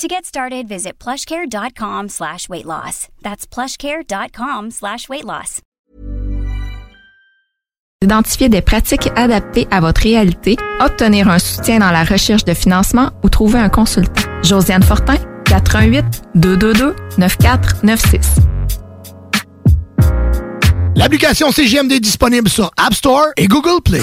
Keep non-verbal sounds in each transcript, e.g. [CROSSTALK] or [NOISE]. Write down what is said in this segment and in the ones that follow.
To get started, visit plushcare.com slash weight loss. That's plushcare.com slash weight loss. Identifier des pratiques adaptées à votre réalité, obtenir un soutien dans la recherche de financement ou trouver un consultant. Josiane Fortin, 88 222 9496. L'application CGMD est disponible sur App Store et Google Play.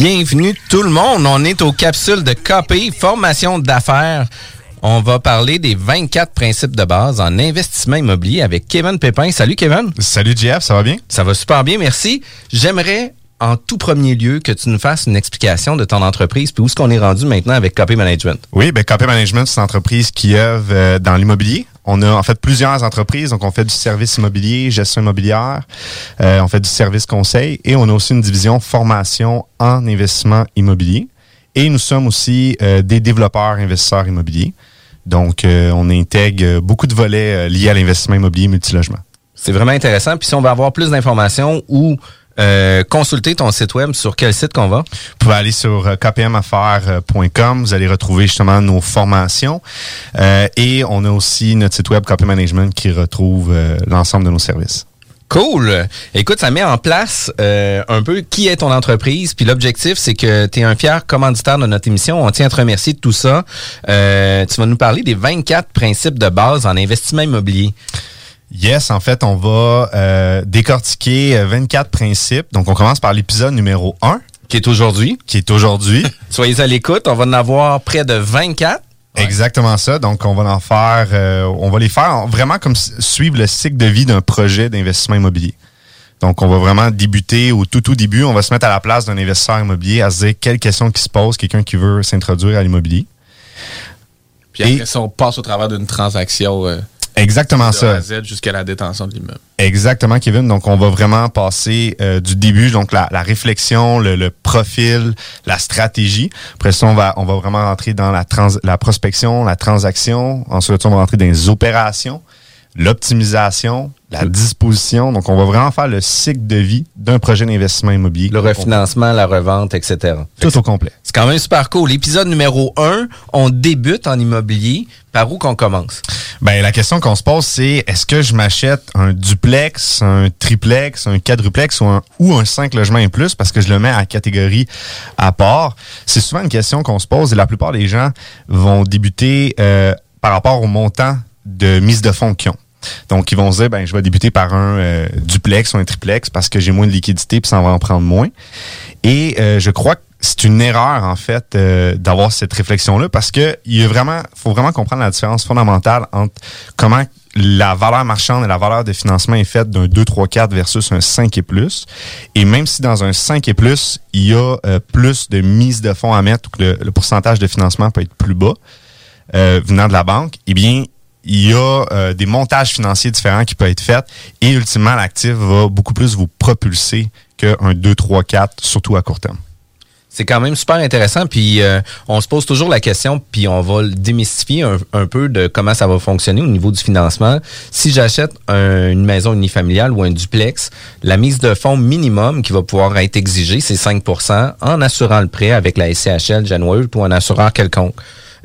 Bienvenue tout le monde. On est aux capsules de KP, formation d'affaires. On va parler des 24 principes de base en investissement immobilier avec Kevin Pépin. Salut Kevin. Salut Jeff, ça va bien? Ça va super bien, merci. J'aimerais en tout premier lieu que tu nous fasses une explication de ton entreprise puis où est-ce qu'on est rendu maintenant avec KP Management? Oui, ben KP Management, c'est une entreprise qui œuvre euh, dans l'immobilier. On a en fait plusieurs entreprises, donc on fait du service immobilier, gestion immobilière, euh, on fait du service conseil et on a aussi une division formation en investissement immobilier. Et nous sommes aussi euh, des développeurs investisseurs immobiliers. Donc, euh, on intègre beaucoup de volets euh, liés à l'investissement immobilier multilogement. C'est vraiment intéressant. Puis si on veut avoir plus d'informations ou euh, consulter ton site web, sur quel site qu'on va? Vous pouvez aller sur euh, kpmaffaires.com. Vous allez retrouver justement nos formations. Euh, et on a aussi notre site web KP Management qui retrouve euh, l'ensemble de nos services. Cool. Écoute, ça met en place euh, un peu qui est ton entreprise. Puis l'objectif, c'est que tu es un fier commanditaire de notre émission. On tient à te remercier de tout ça. Euh, tu vas nous parler des 24 principes de base en investissement immobilier. Yes, en fait, on va euh, décortiquer euh, 24 principes. Donc, on commence par l'épisode numéro 1. Qui est aujourd'hui. Qui est aujourd'hui. [LAUGHS] Soyez à l'écoute. On va en avoir près de 24. Exactement ça. Donc, on va en faire, euh, on va les faire en- vraiment comme suivre le cycle de vie d'un projet d'investissement immobilier. Donc, on va vraiment débuter au tout, tout début. On va se mettre à la place d'un investisseur immobilier à se dire quelles questions qui se posent quelqu'un qui veut s'introduire à l'immobilier. Puis après ça, on passe au travers d'une transaction euh, Exactement de ça. A Z jusqu'à la détention de l'immeuble. Exactement, Kevin. Donc, on va vraiment passer euh, du début, donc la, la réflexion, le, le profil, la stratégie. Après ça, on va, on va vraiment rentrer dans la, trans, la prospection, la transaction. Ensuite, on va rentrer dans les opérations, l'optimisation, la disposition. Donc, on va vraiment faire le cycle de vie d'un projet d'investissement immobilier. Le refinancement, la revente, etc. Tout au complet. C'est quand même super cool. L'épisode numéro 1, on débute en immobilier. Par où qu'on commence? Ben, la question qu'on se pose, c'est est-ce que je m'achète un duplex, un triplex, un quadruplex ou un, ou un 5 logements et plus? Parce que je le mets à catégorie à part? C'est souvent une question qu'on se pose et la plupart des gens vont débuter euh, par rapport au montant de mise de fonds qu'ils ont. Donc, ils vont se dire, ben, je vais débuter par un euh, duplex ou un triplex parce que j'ai moins de liquidité puis ça va en prendre moins. Et euh, je crois que c'est une erreur, en fait, euh, d'avoir cette réflexion-là parce que il y a vraiment, faut vraiment comprendre la différence fondamentale entre comment la valeur marchande et la valeur de financement est faite d'un 2, 3, 4 versus un 5 et plus. Et même si dans un 5 et plus, il y a euh, plus de mise de fonds à mettre ou que le, le pourcentage de financement peut être plus bas euh, venant de la banque, eh bien, il y a euh, des montages financiers différents qui peuvent être faits et ultimement, l'actif va beaucoup plus vous propulser qu'un 2, 3, 4, surtout à court terme. C'est quand même super intéressant. Puis euh, on se pose toujours la question, puis on va démystifier un, peu de comment ça va fonctionner au niveau du financement. Si j'achète une maison unifamiliale ou un duplex, la mise de fonds minimum qui va pouvoir être exigée, c'est 5% en assurant le prêt avec la SCHL, January ou un assureur quelconque.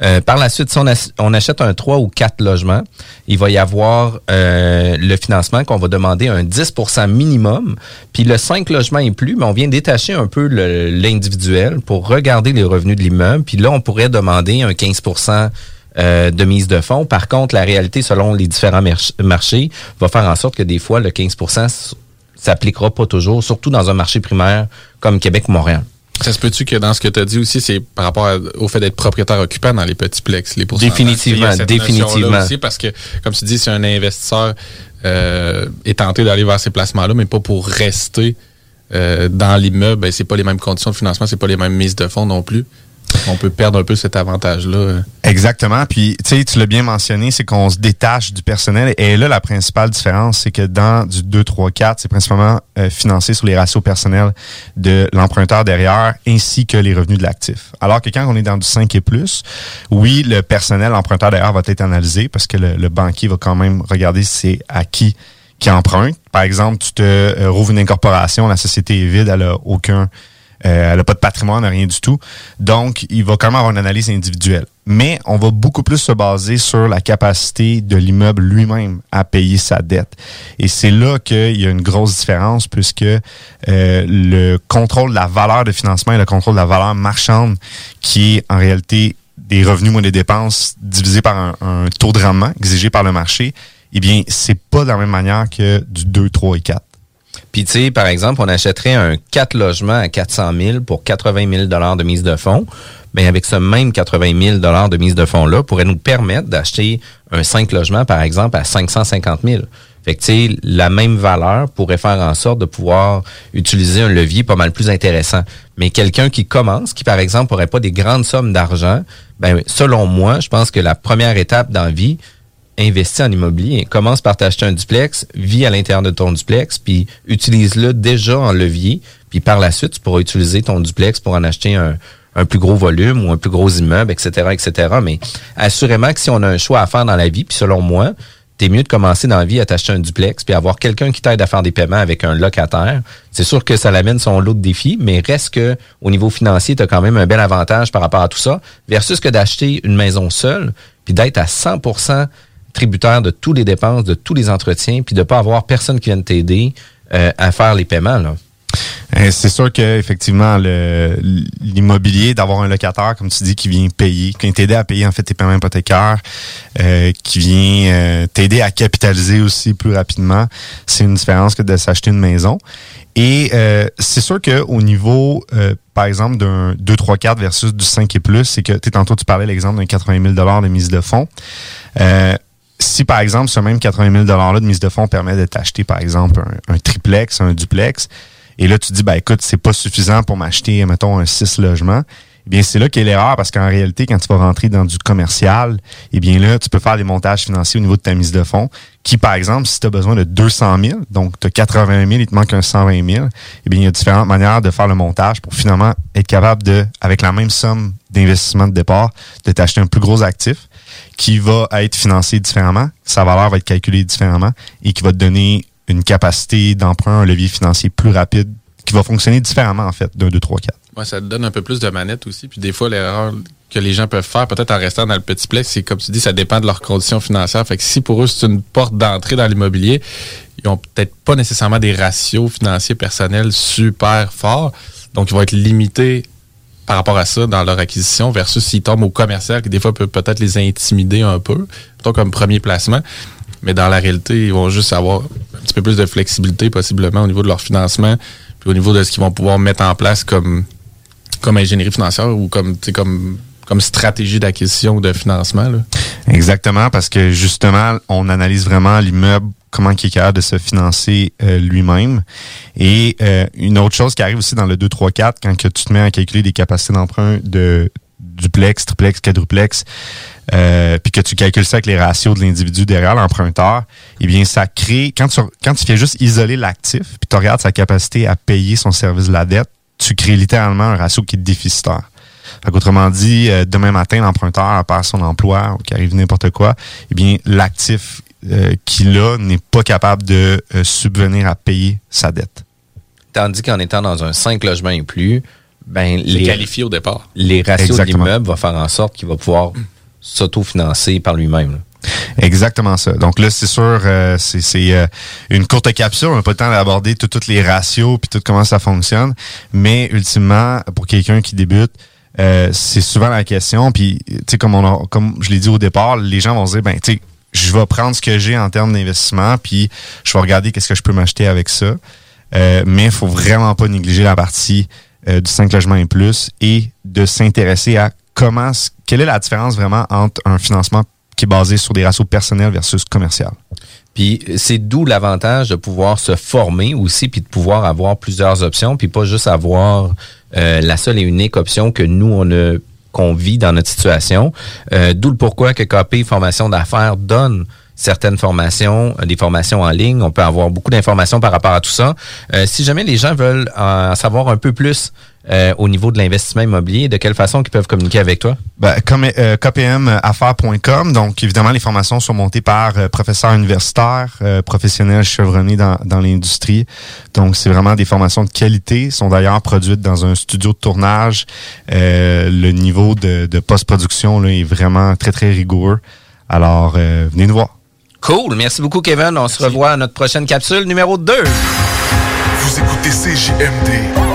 Euh, par la suite, si on, achète un 3 ou 4 logements, il va y avoir euh, le financement qu'on va demander un 10% minimum. Puis le 5 logements et plus, mais on vient détacher un peu l'individuel pour regarder les revenus de l'immeuble. Puis là, on pourrait demander un 15% euh, de mise de fonds. Par contre, la réalité, selon les différents marchés, va faire en sorte que des fois, le 15% s'appliquera pas toujours, surtout dans un marché primaire comme Québec ou Montréal. Ça se peut-tu que dans ce que tu as dit aussi, c'est par rapport au fait d'être propriétaire occupant dans les petits plex, les Définitivement, définitivement. Aussi? Parce que, comme tu dis, c'est un investisseur euh, est tenté d'aller vers ces placements-là, mais pas pour rester euh, dans l'immeuble. Ben, c'est pas les mêmes conditions de financement, c'est pas les mêmes mises de fonds non plus on peut perdre un peu cet avantage-là. Exactement. Puis, tu sais, tu l'as bien mentionné, c'est qu'on se détache du personnel. Et là, la principale différence, c'est que dans du 2, 3, 4, c'est principalement euh, financé sur les ratios personnels de l'emprunteur derrière, ainsi que les revenus de l'actif. Alors que quand on est dans du 5 et plus, oui, le personnel, l'emprunteur derrière va être analysé parce que le, banquier va quand même regarder si c'est à qui qui emprunte. Par exemple, tu te euh, rouvres une incorporation, la société est vide, elle a aucun euh, elle n'a pas de patrimoine, rien du tout. Donc, il va quand même avoir une analyse individuelle. Mais on va beaucoup plus se baser sur la capacité de l'immeuble lui-même à payer sa dette. Et c'est là qu'il y a une grosse différence puisque euh, le contrôle de la valeur de financement et le contrôle de la valeur marchande qui est en réalité des revenus moins des dépenses divisés par un, un taux de rendement exigé par le marché, eh bien, c'est pas de la même manière que du 2, 3 et 4. Puis, tu sais, par exemple, on achèterait un 4 logements à 400 000 pour 80 000 de mise de fonds. Bien, avec ce même 80 000 de mise de fonds-là, pourrait nous permettre d'acheter un 5 logements, par exemple, à 550 000. Fait que, la même valeur pourrait faire en sorte de pouvoir utiliser un levier pas mal plus intéressant. Mais quelqu'un qui commence, qui, par exemple, n'aurait pas des grandes sommes d'argent, ben, selon moi, je pense que la première étape dans la vie, investis en immobilier. Commence par t'acheter un duplex, vis à l'intérieur de ton duplex, puis utilise-le déjà en levier. Puis par la suite, tu pourras utiliser ton duplex pour en acheter un, plus gros volume ou un plus gros immeuble, etc., etc. Mais assurément que si on a un choix à faire dans la vie, puis selon moi, t'es mieux de commencer dans la vie à t'acheter un duplex, puis avoir quelqu'un qui t'aide à faire des paiements avec un locataire. C'est sûr que ça l'amène son lot de défis, mais reste que au niveau financier, tu as quand même un bel avantage par rapport à tout ça, versus que d'acheter une maison seule, puis d'être à 100 tributaire de tous les dépenses, de tous les entretiens, puis de pas avoir personne qui vienne t'aider euh, à faire les paiements. Là. Euh, c'est sûr que effectivement l'immobilier, d'avoir un locataire, comme tu dis, qui vient payer, qui vient t'aider à payer en fait tes paiements hypothécaires, euh, qui vient t'aider à capitaliser aussi plus rapidement, c'est une différence que de s'acheter une maison. Et c'est sûr que au niveau, par exemple, d'un 2, 3, 4 versus du 5 et plus, c'est que tu tantôt tu parlais l'exemple d'un 80 000 de mise de fonds si par exemple ce même 80 000 $-là de mise de fonds permet de t'acheter par exemple un, triplex, un duplex, et là tu dis, ben écoute, c'est pas suffisant pour m'acheter, mettons, un 6 logements, eh bien c'est là qu'est l'erreur parce qu'en réalité, quand tu vas rentrer dans du commercial, eh bien là, tu peux faire des montages financiers au niveau de ta mise de fonds qui, par exemple, si tu as besoin de 200 000, donc tu as 80 000, il te manque un 120 000, eh bien il y a différentes manières de faire le montage pour finalement être capable de, avec la même somme d'investissement de départ, de t'acheter un plus gros actif qui va être financé différemment, sa valeur va être calculée différemment et qui va te donner une capacité d'emprunt, un levier financier plus rapide qui va fonctionner différemment en fait d'un 2, 3, 4. Ouais, ça te donne un peu plus de manette aussi. Puis des fois, l'erreur que les gens peuvent faire, peut-être en restant dans le petit plex, c'est comme tu dis, ça dépend de leurs conditions financières. Fait que si pour eux, c'est une porte d'entrée dans l'immobilier, ils ont peut-être pas nécessairement des ratios financiers personnels super forts. Donc, ils vont être limités par rapport à ça dans leur acquisition versus s'ils tombent au commercial qui des fois peut peut-être les intimider un peu, plutôt comme premier placement. Mais dans la réalité, ils vont juste avoir un petit peu plus de flexibilité possiblement au niveau de leur financement, puis au niveau de ce qu'ils vont pouvoir mettre en place comme, comme ingénierie financière ou comme, comme, comme stratégie d'acquisition ou de financement. Exactement, parce que justement, on analyse vraiment l'immeuble comment il est capable de se financer euh, lui-même. Et euh, une autre chose qui arrive aussi dans le 2, 3, 4, quand que tu te mets à calculer des capacités d'emprunt de duplex, triplex, quadruplex, euh, puis que tu calcules ça avec les ratios de l'individu derrière l'emprunteur, eh bien, ça crée, quand tu, quand tu fais juste isoler l'actif, puis tu regardes sa capacité à payer son service de la dette, tu crées littéralement un ratio qui est déficitaire. Fait autrement dit, euh, demain matin, l'emprunteur perd son emploi ou qu'il arrive n'importe quoi, eh bien, l'actif euh, qu'il a n'est pas capable de euh, subvenir à payer sa dette. Tandis qu'en étant dans un 5 logements et plus, ben, les qualifié au départ. Les ratios de l'immeuble vont faire en sorte qu'il va pouvoir s'autofinancer par lui-même. Exactement ça. Donc là, c'est sûr, euh, c'est euh, une courte capsule. On n'a pas le temps d'aborder tous les ratios puis tout comment ça fonctionne. Mais ultimement, pour quelqu'un qui débute, euh, c'est souvent la question. Puis, tu sais, comme on comme je l'ai dit au départ, les gens vont se dire, ben, tu sais, je vais prendre ce que j'ai en termes d'investissement, puis je vais regarder qu'est-ce que je peux m'acheter avec ça. mais il faut vraiment pas négliger la partie du 5 logements et plus et de s'intéresser à comment, quelle est la différence vraiment entre un financement qui est basé sur des ratios personnels versus commercial? Puis c'est d'où l'avantage de pouvoir se former aussi, puis de pouvoir avoir plusieurs options, puis pas juste avoir euh, la seule et unique option que nous, on a qu'on vit dans notre situation. Euh, d'où le pourquoi que KP Formation d'affaires donne certaines formations, des formations en ligne. On peut avoir beaucoup d'informations par rapport à tout ça. Euh, si jamais les gens veulent en savoir un peu plus euh, au niveau de l'investissement immobilier, de quelle façon ils peuvent communiquer avec toi? Ben, comme euh, kpmaffaires.com. Donc, évidemment, les formations sont montées par euh, professeurs universitaires, euh, professionnels chevronnés dans, dans l'industrie. Donc, c'est vraiment des formations de qualité. sont d'ailleurs produites dans un studio de tournage. le niveau de, de post-production là, est vraiment très, très rigoureux. Alors, venez nous voir. Cool. Merci beaucoup, Kevin. On se revoit à notre prochaine capsule numéro 2. Vous écoutez CJMD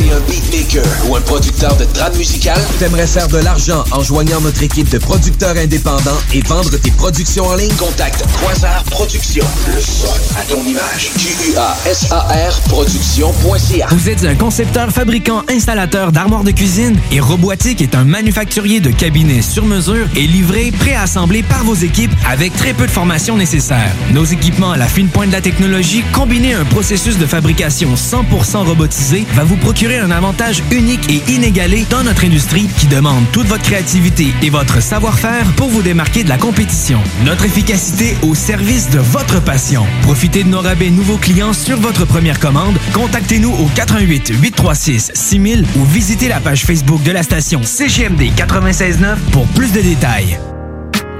kpmaffaires.com un beatmaker ou un producteur de trame musicale? T'aimerais faire de l'argent en joignant notre équipe de producteurs indépendants et vendre tes productions en ligne? Contacte Quasar Productions. Le son à ton image. Q-U-A-S-A-R Production.ca. Vous êtes un concepteur, fabricant, installateur d'armoires de cuisine et Robotique est un manufacturier de cabinets sur mesure et livré, préassemblé par vos équipes avec très peu de formation nécessaire. Nos équipements à la fine pointe de la technologie, combinés à un processus de fabrication 100% robotisé, va vous procurer un avantage unique et inégalé dans notre industrie qui demande toute votre créativité et votre savoir-faire pour vous démarquer de la compétition. Notre efficacité au service de votre passion. Profitez de nos rabais nouveaux clients sur votre première commande. Contactez-nous au 88 836 6000 ou visitez la page Facebook de la station CGMD 969 pour plus de détails.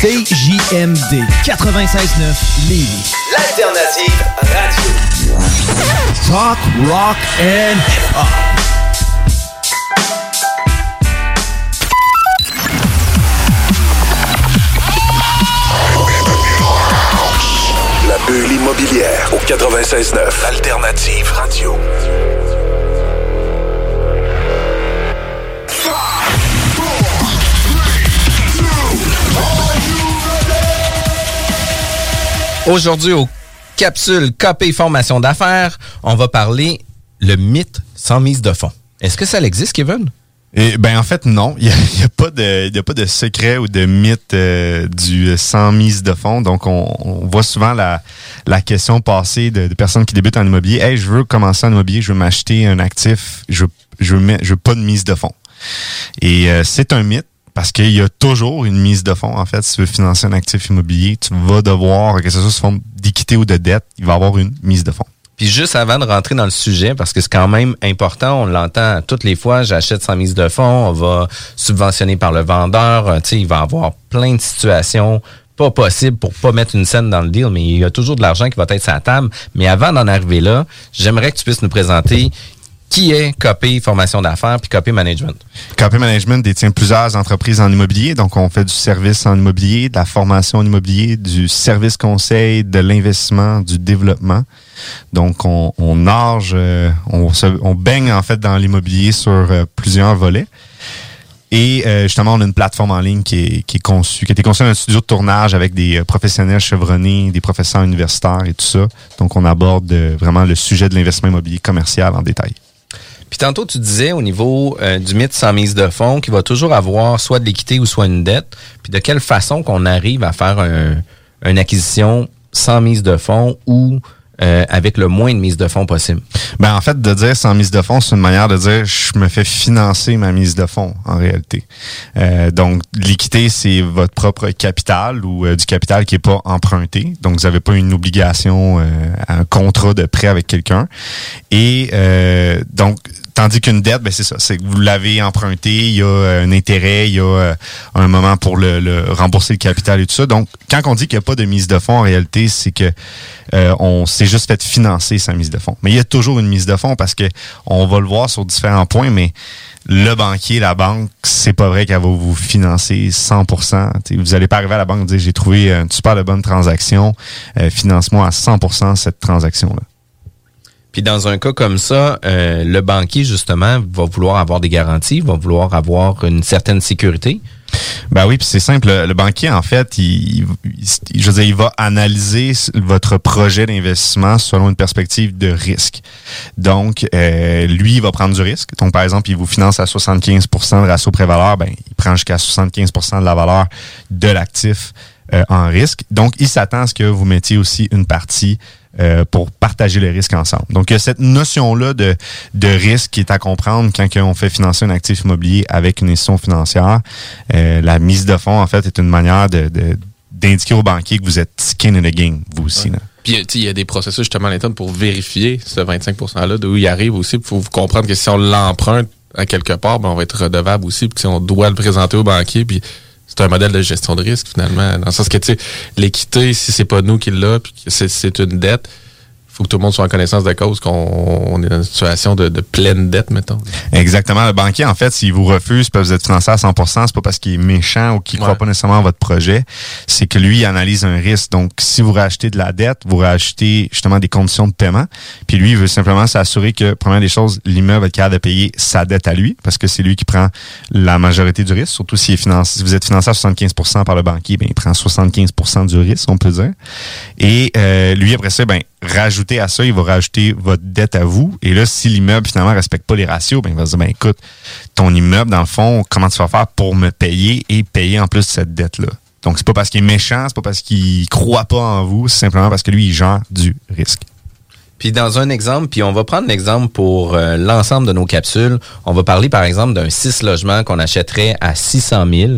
CJMD 96.9 Lévis. L'alternative radio. Talk, rock and hip-hop. La bulle immobilière au 96.9 Alternative Radio. Aujourd'hui, au capsule KP Formation d'affaires, on va parler le mythe sans mise de fonds. Est-ce que ça existe, Kevin? Et, ben en fait non, il n'y a, pas de a pas de secret ou de mythe euh, du euh, sans mise de fonds. Donc on, voit souvent la, la question passer de, personnes qui débutent en immobilier. Hey, je veux commencer en immobilier, je veux m'acheter un actif, je je veux pas de mise de fonds. Et euh, c'est un mythe parce qu'il y a toujours une mise de fonds. En fait, si tu veux financer un actif immobilier, tu vas devoir, que ce soit sous forme d'équité ou de dette, il va y avoir une mise de fonds. Puis juste avant de rentrer dans le sujet, parce que c'est quand même important, on l'entend toutes les fois, j'achète sans mise de fonds, on va subventionner par le vendeur, euh, tu sais, il va avoir plein de situations pas possibles pour pas mettre une scène dans le deal, mais il y a toujours de l'argent qui va être la table. Mais avant d'en arriver là, j'aimerais que tu puisses nous présenter qui est Copé Formation d'affaires puis Copé Management? KP Management détient plusieurs entreprises en immobilier. Donc, on fait du service en immobilier, de la formation en immobilier, du service conseil, de l'investissement, du développement. Donc, on, on nage, euh, on, se- on baigne en fait dans l'immobilier sur euh, plusieurs volets. Et euh, justement, on a une plateforme en ligne qui est, qui est conçue, qui a été conçue dans un studio de tournage avec des euh, professionnels chevronnés, des professeurs universitaires et tout ça. Donc, on aborde vraiment le sujet de l'investissement immobilier commercial en détail. Puis tantôt, tu disais au niveau euh, du mythe sans mise de fonds qu'il va toujours avoir soit de l'équité ou soit une dette. Puis de quelle façon qu'on arrive à faire un- une acquisition sans mise de fonds ou euh, avec le moins de mise de fonds possible? Ben en fait, de dire sans mise de fonds, c'est une manière de dire je me fais financer ma mise de fonds en réalité. Euh, donc l'équité, c'est votre propre capital ou euh, du capital qui est pas emprunté. Donc vous n'avez pas une obligation, euh, un contrat de prêt avec quelqu'un. Et donc Tandis qu'une dette, ben c'est ça, c'est que vous l'avez emprunté, il y a euh, un intérêt, il y a euh, un moment pour le, le rembourser le capital et tout ça. Donc, quand on dit qu'il n'y a pas de mise de fonds, en réalité, c'est que euh, on s'est juste fait financer sa mise de fonds. Mais il y a toujours une mise de fonds parce que on va le voir sur différents points, mais le banquier, la banque, c'est pas vrai qu'elle va vous financer 100%. T'sais, vous allez pas arriver à la banque et dire j'ai trouvé une super de bonne transaction, euh, finance-moi à 100% cette transaction-là. Puis dans un cas comme ça, euh, le banquier, justement, va vouloir avoir des garanties, va vouloir avoir une certaine sécurité. Ben oui, puis c'est simple. Le, le banquier, en fait, il, il- je veux dire, il va analyser votre projet d'investissement selon une perspective de risque. Donc, euh, lui, il va prendre du risque. Donc, par exemple, il vous finance à 75% de ratio pré-valeur, ben, il prend jusqu'à 75% de la valeur de l'actif euh, en risque. Donc, il s'attend à ce que vous mettiez aussi une partie euh, pour partager le risque ensemble. Donc, il y a cette notion-là de, de risque qui est à comprendre quand on fait financer un actif immobilier avec une institution financière. Euh, la mise de fonds, en fait, est une manière de, de- d'indiquer au banquier que vous êtes skin in the game, vous aussi. Là. Puis il y a des processus justement à l'interne pour vérifier ce 25%-là, d'où il arrive aussi. Il faut comprendre que si on l'emprunte à quelque part, ben, on va être redevable aussi. Puis on doit le présenter au banquier, puis c'est un modèle de gestion de risque finalement. Dans le sens que tu sais, l'équité, si c'est pas nous qui l'a, puis c'est une dette, faut que tout le monde soit en connaissance de cause qu'on on est dans une situation de, de pleine dette, mettons. Exactement. Le banquier, en fait, s'il vous refuse que vous êtes financé à 100 c'est pas parce qu'il est méchant ou qu'il croit Ouais. pas nécessairement à votre projet. C'est que lui, il analyse un risque. Donc, si vous rachetez de la dette, vous rachetez justement des conditions de paiement. Puis lui, il veut simplement s'assurer que, première des choses, l'immeuble est capable de payer sa dette à lui parce que c'est lui qui prend la majorité du risque. Surtout s'il est financé, si vous êtes financé à 75 par le banquier, ben, il prend 75 du risque, on peut dire. Et euh, lui, après ça, ben, rajouter à ça, il va rajouter votre dette à vous. Et là, si l'immeuble, finalement, respecte pas les ratios, ben, il va se dire, ben, écoute, ton immeuble, dans le fond, comment tu vas faire pour me payer et payer en plus cette dette-là? Donc, c'est pas parce qu'il est méchant, c'est pas parce qu'il croit pas en vous, c'est simplement parce que lui, il gère du risque. Puis dans un exemple, puis on va prendre l'exemple pour euh, l'ensemble de nos capsules. On va parler par exemple d'un 6 logements qu'on achèterait à 600 000.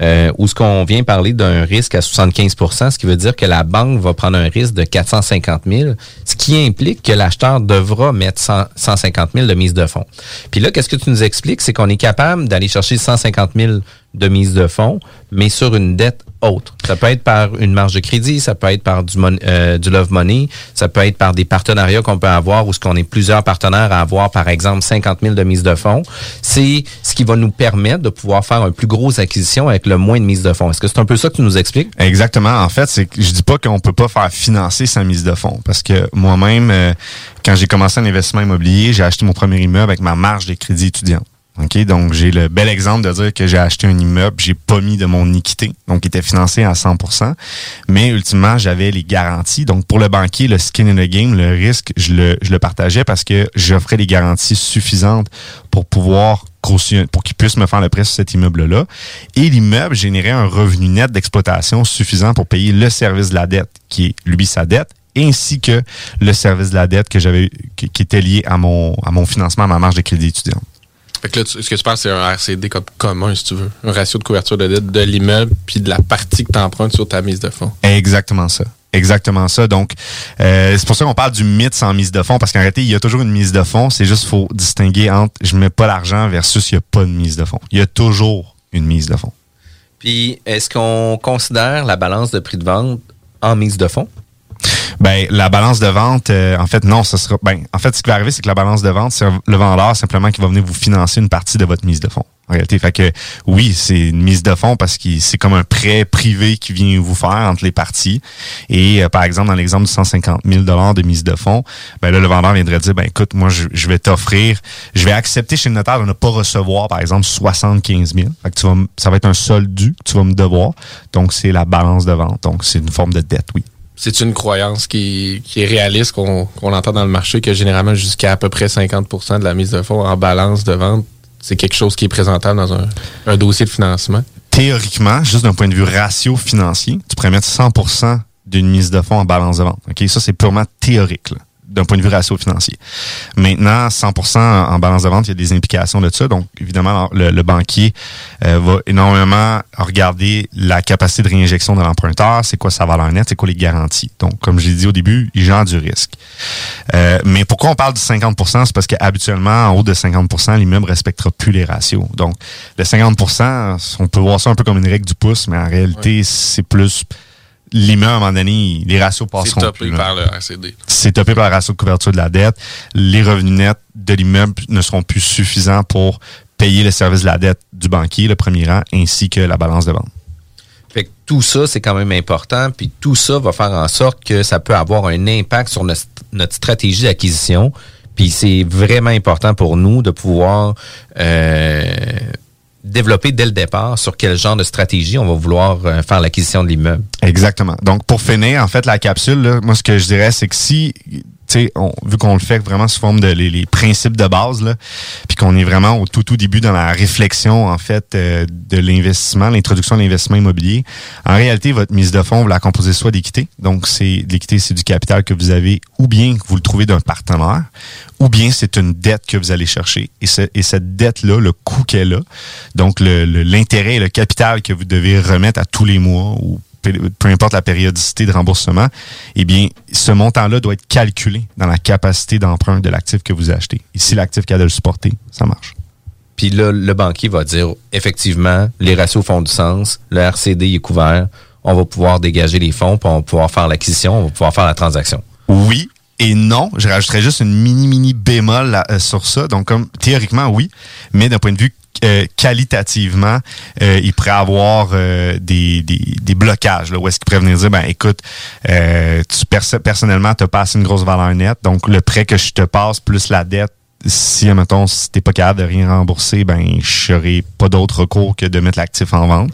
Euh, où ce qu'on vient parler d'un risque à 75% ce qui veut dire que la banque va prendre un risque de 450 000, ce qui implique que l'acheteur devra mettre 100 150 000 de mise de fonds. Puis là, qu'est-ce que tu nous expliques? C'est qu'on est capable d'aller chercher 150 000 de mise de fonds, mais sur une dette autre. Ça peut être par une marge de crédit, ça peut être par du, euh, du love money, ça peut être par des partenariats qu'on peut avoir ou ce qu'on est plusieurs partenaires à avoir, par exemple 50 000 de mise de fonds. C'est ce qui va nous permettre de pouvoir faire un plus grosse acquisition avec le moins de mise de fonds. Est-ce que c'est un peu ça que tu nous expliques? Exactement. En fait, c'est je dis pas qu'on peut pas faire financer sa mise de fonds parce que moi-même, euh, quand j'ai commencé un investissement immobilier, j'ai acheté mon premier immeuble avec ma marge de crédit étudiant. Donc j'ai le bel exemple de dire que j'ai acheté un immeuble, j'ai pas mis de mon équité, donc il était financé à 100% mais ultimement, j'avais les garanties. Donc pour le banquier, le skin in the game, le risque, je le, je le partageais parce que j'offrais les garanties suffisantes pour pouvoir pour qu'il puisse me faire le prêt sur cet immeuble-là. Et l'immeuble générait un revenu net d'exploitation suffisant pour payer le service de la dette, qui est lui sa dette, ainsi que le service de la dette que j'avais qui, était lié à mon à mon financement, à ma marge de crédit étudiant. Fait que là, ce que tu penses, c'est un RCD comme commun, si tu veux. Un ratio de couverture de dette de l'immeuble puis de la partie que tu empruntes sur ta mise de fonds. Exactement ça. Exactement ça. Donc, euh, c'est pour ça qu'on parle du mythe sans mise de fonds, parce qu'en réalité, il y a toujours une mise de fonds. C'est juste faut distinguer entre je mets pas l'argent versus il n'y a pas de mise de fonds. Il y a toujours une mise de fonds. Puis, est-ce qu'on considère la balance de prix de vente en mise de fonds? Ben la balance de vente, euh, en fait non, ce sera. Ben en fait, ce qui va arriver, c'est que la balance de vente, c'est le vendeur simplement qui va venir vous financer une partie de votre mise de fonds. En réalité, fait que oui, c'est une mise de fonds parce que c'est comme un prêt privé qui vient vous faire entre les parties. Et euh, par exemple, dans l'exemple de 150 000 dollars de mise de fonds, ben là le vendeur viendrait dire, ben écoute, moi je, vais t'offrir, je vais accepter chez le notaire de ne pas recevoir par exemple 75 000. Fait que tu vas, ça va être un solde dû que tu vas me devoir. Donc c'est la balance de vente. Donc c'est une forme de dette, oui c'est une croyance qui, est réaliste, qu'on entend dans le marché, que généralement jusqu'à à peu près 50% de la mise de fonds en balance de vente, c'est quelque chose qui est présentable dans un, dossier de financement. Théoriquement, juste d'un point de vue ratio financier, tu pourrais mettre 100% d'une mise de fonds en balance de vente. Ça, c'est purement théorique. D'un point de vue ratio financier. Maintenant, 100% en balance de vente, il y a des implications de ça. Donc, évidemment, le, banquier euh, va énormément regarder la capacité de réinjection de l'emprunteur, c'est quoi sa valeur nette, c'est quoi les garanties? Donc, comme je l'ai dit au début, il gère du risque. Euh, mais pourquoi on parle de 50%? C'est parce qu'habituellement, en haut de 50%, l'immeuble respectera plus les ratios. Donc, le 50%, on peut voir ça un peu comme une règle du pouce, mais en réalité, c'est plus l'immeuble, à un moment donné, les ratios passeront C'est topé par le RCD. C'est topé par le ratio de couverture de la dette. Les revenus nets de l'immeuble ne seront plus suffisants pour payer le service de la dette du banquier, le premier rang, ainsi que la balance de vente. Fait que tout ça, c'est quand même important, puis tout ça va faire en sorte que ça peut avoir un impact sur notre, notre stratégie d'acquisition. Puis c'est vraiment important pour nous de pouvoir euh, développer dès le départ sur quel genre de stratégie on va vouloir euh, faire l'acquisition de l'immeuble. Exactement. Donc, pour finir, en fait, la capsule, moi, ce que je dirais, c'est que si on, vu qu'on le fait vraiment sous forme de les, principes de base, puis qu'on est vraiment au tout tout début dans la réflexion en fait euh, de l'investissement, l'introduction de l'investissement immobilier. En réalité, votre mise de fonds, vous la composez soit d'équité, donc c'est l'équité, c'est du capital que vous avez, ou bien vous le trouvez d'un partenaire, ou bien c'est une dette que vous allez chercher. Et, et cette dette-là, le coût qu'elle a, donc l'intérêt le, et le capital que vous devez remettre à tous les mois ou peu importe la périodicité de remboursement, eh bien, ce montant-là doit être calculé dans la capacité d'emprunt de l'actif que vous achetez. Et si l'actif qui a de le supporter, ça marche. Puis là, le banquier va dire, effectivement, les ratios font du sens, le RCD est couvert, on va pouvoir dégager les fonds, puis on va pouvoir faire l'acquisition, on va pouvoir faire la transaction. Oui, et non, je rajouterais juste une mini mini bémol euh, sur ça. Donc comme théoriquement oui, mais d'un point de vue euh, qualitativement, euh, il pourrait avoir euh, des, des, blocages, là, où est-ce qu'il pourrait venir dire, ben écoute, tu personnellement, tu as passé une grosse valeur nette, donc le prêt que je te passe plus la dette, si, mettons, si t'es pas capable de rien rembourser, ben je n'aurai pas d'autre recours que de mettre l'actif en vente.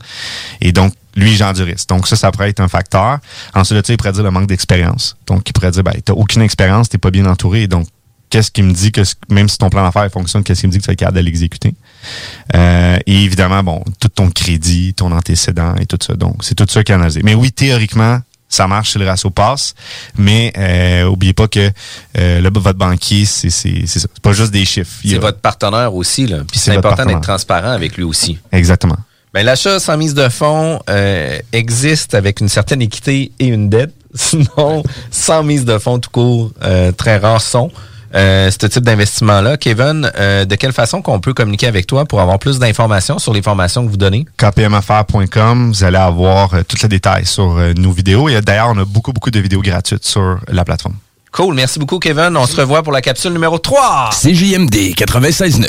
Et donc, lui, Jean du risque. Donc ça, ça pourrait être un facteur. Ensuite, tu il pourrait dire le manque d'expérience. Donc, il pourrait dire, ben, t'as aucune expérience, t'es pas bien entouré. Donc, qu'est-ce qui me dit que même si ton plan d'affaires fonctionne, qu'est-ce qui me dit que tu es capable de l'exécuter. Euh, et évidemment, bon, tout ton crédit, ton antécédent et tout ça. Donc, c'est tout ça qui est analysé. Mais oui, théoriquement, ça marche si le ratio passe, mais euh, oubliez pas que euh, là, votre banquier, c'est c'est ça. C'est pas juste des chiffres. C'est votre partenaire aussi, là. Puis c'est important d'être transparent avec lui aussi. Exactement. Ben, l'achat sans mise de fonds euh, existe avec une certaine équité et une dette. [LAUGHS] Sinon, sans mise de fonds tout court, très rares sont. Euh, ce type d'investissement-là. Kevin, euh, de quelle façon qu'on peut communiquer avec toi pour avoir plus d'informations sur les formations que vous donnez? kpmaffaires.com, vous allez avoir euh, tous les détails sur euh, nos vidéos. Et d'ailleurs, on a beaucoup, beaucoup de vidéos gratuites sur la plateforme. Cool, merci beaucoup Kevin. On se revoit pour la capsule numéro 3. CJMD 96.9.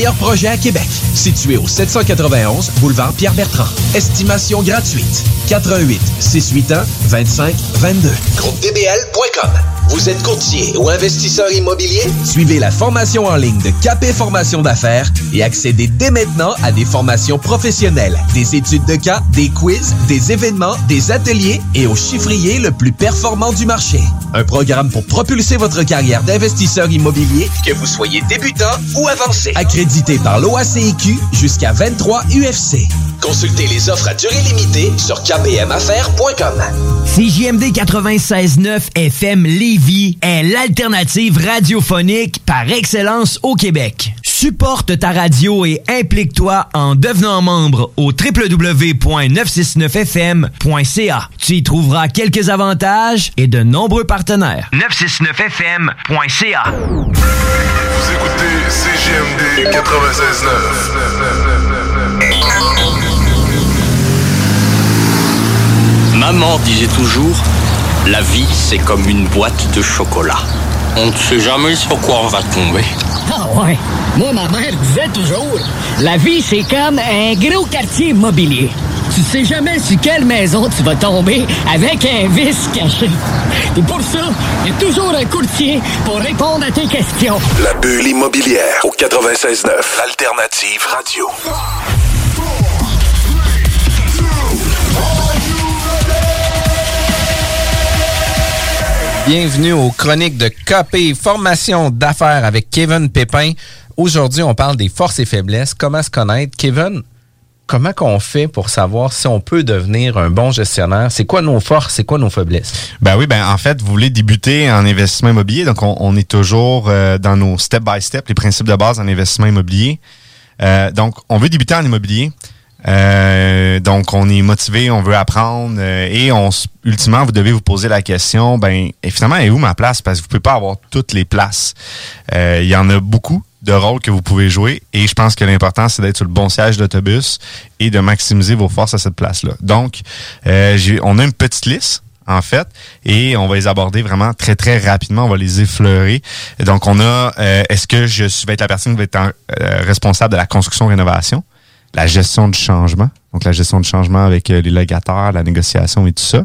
projets à Québec. Situé au 791 boulevard Pierre-Bertrand. Estimation gratuite. 88 681 25 22. GroupeDBL.com. Vous êtes courtier ou investisseur immobilier? Suivez la formation en ligne de Capé Formation d'affaires et accédez dès maintenant à des formations professionnelles, des études de cas, des quiz, des événements, des ateliers et au chiffrier le plus performant du marché. Un programme pour propulser votre carrière d'investisseur immobilier, que vous soyez débutant ou avancé. Accrédité par l'OACIQ jusqu'à 23 UFC. Consultez les offres à durée limitée sur kpmaffaires.com. CJMD 96.9 FM Lévis est l'alternative radiophonique par excellence au Québec. Supporte ta radio et implique-toi en devenant membre au www.969fm.ca. Tu y trouveras quelques avantages et de nombreux partenaires. 969fm.ca. Vous écoutez CGMD 96.9. Maman disait toujours, la vie c'est comme une boîte de chocolat. On ne sait jamais sur quoi on va tomber. Ah ouais. Moi, ma mère disait toujours, la vie, c'est comme un gros quartier immobilier. Tu sais jamais sur quelle maison tu vas tomber avec un vice caché. Et pour ça, il y a toujours un courtier pour répondre à tes questions. La bulle immobilière au 96.9. Alternative Radio. Bienvenue aux chroniques de KP Formation d'affaires avec Kevin Pépin. Aujourd'hui, on parle des forces et faiblesses. Comment se connaître? Kevin, comment qu'on fait pour savoir si on peut devenir un bon gestionnaire? C'est quoi nos forces? C'est quoi nos faiblesses? Ben oui, ben en fait, vous voulez débuter en investissement immobilier, donc on, est toujours euh, dans nos step-by-step, les principes de base en investissement immobilier. Euh, donc, on veut débuter en immobilier. Euh, donc, on est motivé, on veut apprendre euh, et on ultimement, vous devez vous poser la question, ben, et finalement, est où ma place? Parce que vous pouvez pas avoir toutes les places. Euh, Il y en a beaucoup de rôles que vous pouvez jouer et je pense que l'important, c'est d'être sur le bon siège d'autobus et de maximiser vos forces à cette place-là. Donc, euh, on a une petite liste en fait, et on va les aborder vraiment très, très rapidement. On va les effleurer. Donc, on a, euh, est-ce que je vais être la personne qui va être euh, responsable de la construction-rénovation, la gestion du changement, donc la gestion du changement avec euh, les locataires, la négociation et tout ça.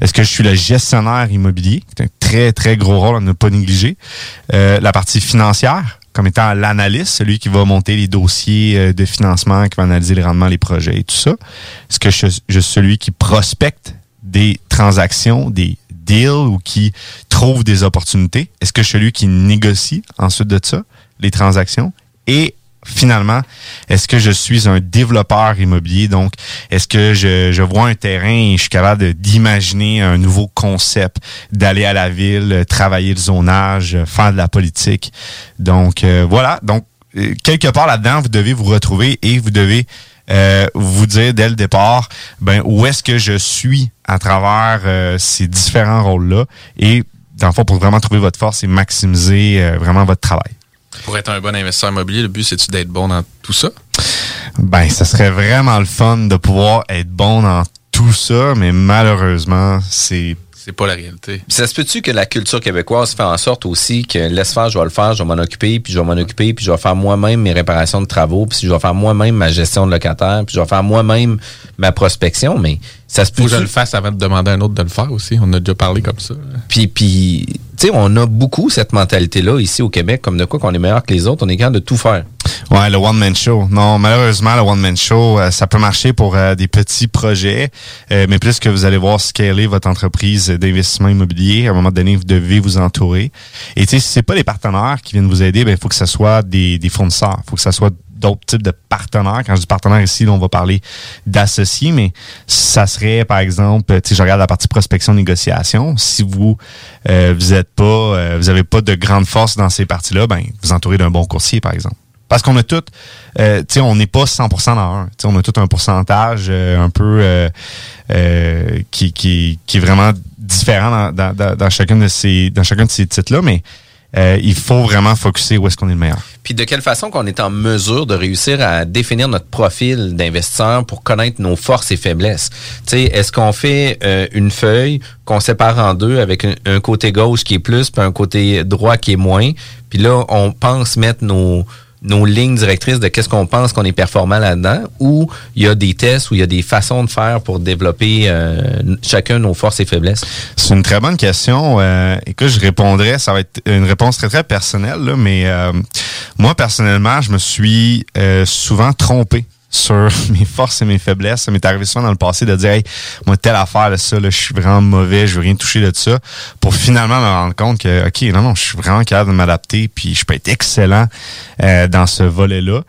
Est-ce que je suis le gestionnaire immobilier, c'est un très, très gros rôle à ne pas négliger. Euh, la partie financière, comme étant l'analyste, celui qui va monter les dossiers euh, de financement, qui va analyser les rendements, les projets et tout ça. Est-ce que je, je suis celui qui prospecte des transactions, des deals ou qui trouve des opportunités? Est-ce que je suis celui qui négocie ensuite de ça, les transactions? Et finalement, est-ce que je suis un développeur immobilier? Donc, est-ce que je, je vois un terrain et je suis capable d'imaginer un nouveau concept, d'aller à la ville, travailler le zonage, faire de la politique? Donc, euh, voilà. Donc, euh, quelque part là-dedans, vous devez vous retrouver et vous devez euh, vous dire dès le départ, ben où est-ce que je suis à travers euh, ces différents rôles-là? Et dans le fond, pour vraiment trouver votre force et maximiser euh, vraiment votre travail. Pour être un bon investisseur immobilier, le but, c'est-tu d'être bon dans tout ça? Ben, ça serait vraiment le fun de pouvoir être bon dans tout ça, mais malheureusement, c'est c'est pas la réalité. Puis ça se peut-tu que la culture québécoise fait en sorte aussi que laisse faire, je vais le faire, je vais m'en occuper, puis je vais m'en occuper, puis je vais faire moi-même mes réparations de travaux, puis je vais faire moi-même ma gestion de locataire, puis je vais faire moi-même ma prospection, mais ça se peut Faut que je le fasse avant de demander à un autre de le faire aussi. On a déjà parlé comme ça. Puis, puis tu sais, on a beaucoup cette mentalité-là ici au Québec, comme de quoi qu'on est meilleur que les autres, on est capable de tout faire. Ouais, le one-man show. Non, malheureusement, le one-man show, euh, ça peut marcher pour euh, des petits projets, euh, mais plus que vous allez voir scaler votre entreprise d'investissement immobilier, à un moment donné, vous devez vous entourer. Et tu sais, si c'est pas les partenaires qui viennent vous aider, ben il faut que ce soit des, des fournisseurs, il faut que ce soit d'autres types de partenaires. Quand je dis partenaires ici, on va parler d'associés, mais ça serait, par exemple, sais, je regarde la partie prospection négociation. Si vous euh, vous êtes pas, euh, vous avez pas de grande force dans ces parties-là, ben vous entourez d'un bon coursier, par exemple. Parce qu'on a tout, euh, tu sais, on n'est pas 100% dans un. Tu sais, on a tout un pourcentage euh, un peu euh, qui, qui, qui est vraiment différent dans, dans, dans chacun de ces dans chacun de ces titres-là, mais euh, il faut vraiment focuser où est-ce qu'on est le meilleur. Puis de quelle façon qu'on est en mesure de réussir à définir notre profil d'investisseur pour connaître nos forces et faiblesses? Tu sais, est-ce qu'on fait euh, une feuille qu'on sépare en deux avec un, un côté gauche qui est plus puis un côté droit qui est moins, puis là on pense mettre nos nos lignes directrices de qu'est-ce qu'on pense qu'on est performant là-dedans, ou il y a des tests, ou il y a des façons de faire pour développer euh, chacun nos forces et faiblesses? C'est une très bonne question. Euh, écoute, je répondrais, ça va être une réponse très, très personnelle, mais euh, moi, personnellement, je me suis euh, souvent trompé sur [LAUGHS] mes forces et mes faiblesses. Ça m'est arrivé souvent dans le passé de dire, hey, moi, telle affaire, là, ça, là, je suis vraiment mauvais, je veux rien toucher de ça, pour finalement me rendre compte que, OK, non, non, je suis vraiment capable de m'adapter, puis je peux être excellent euh, dans ce volet-là.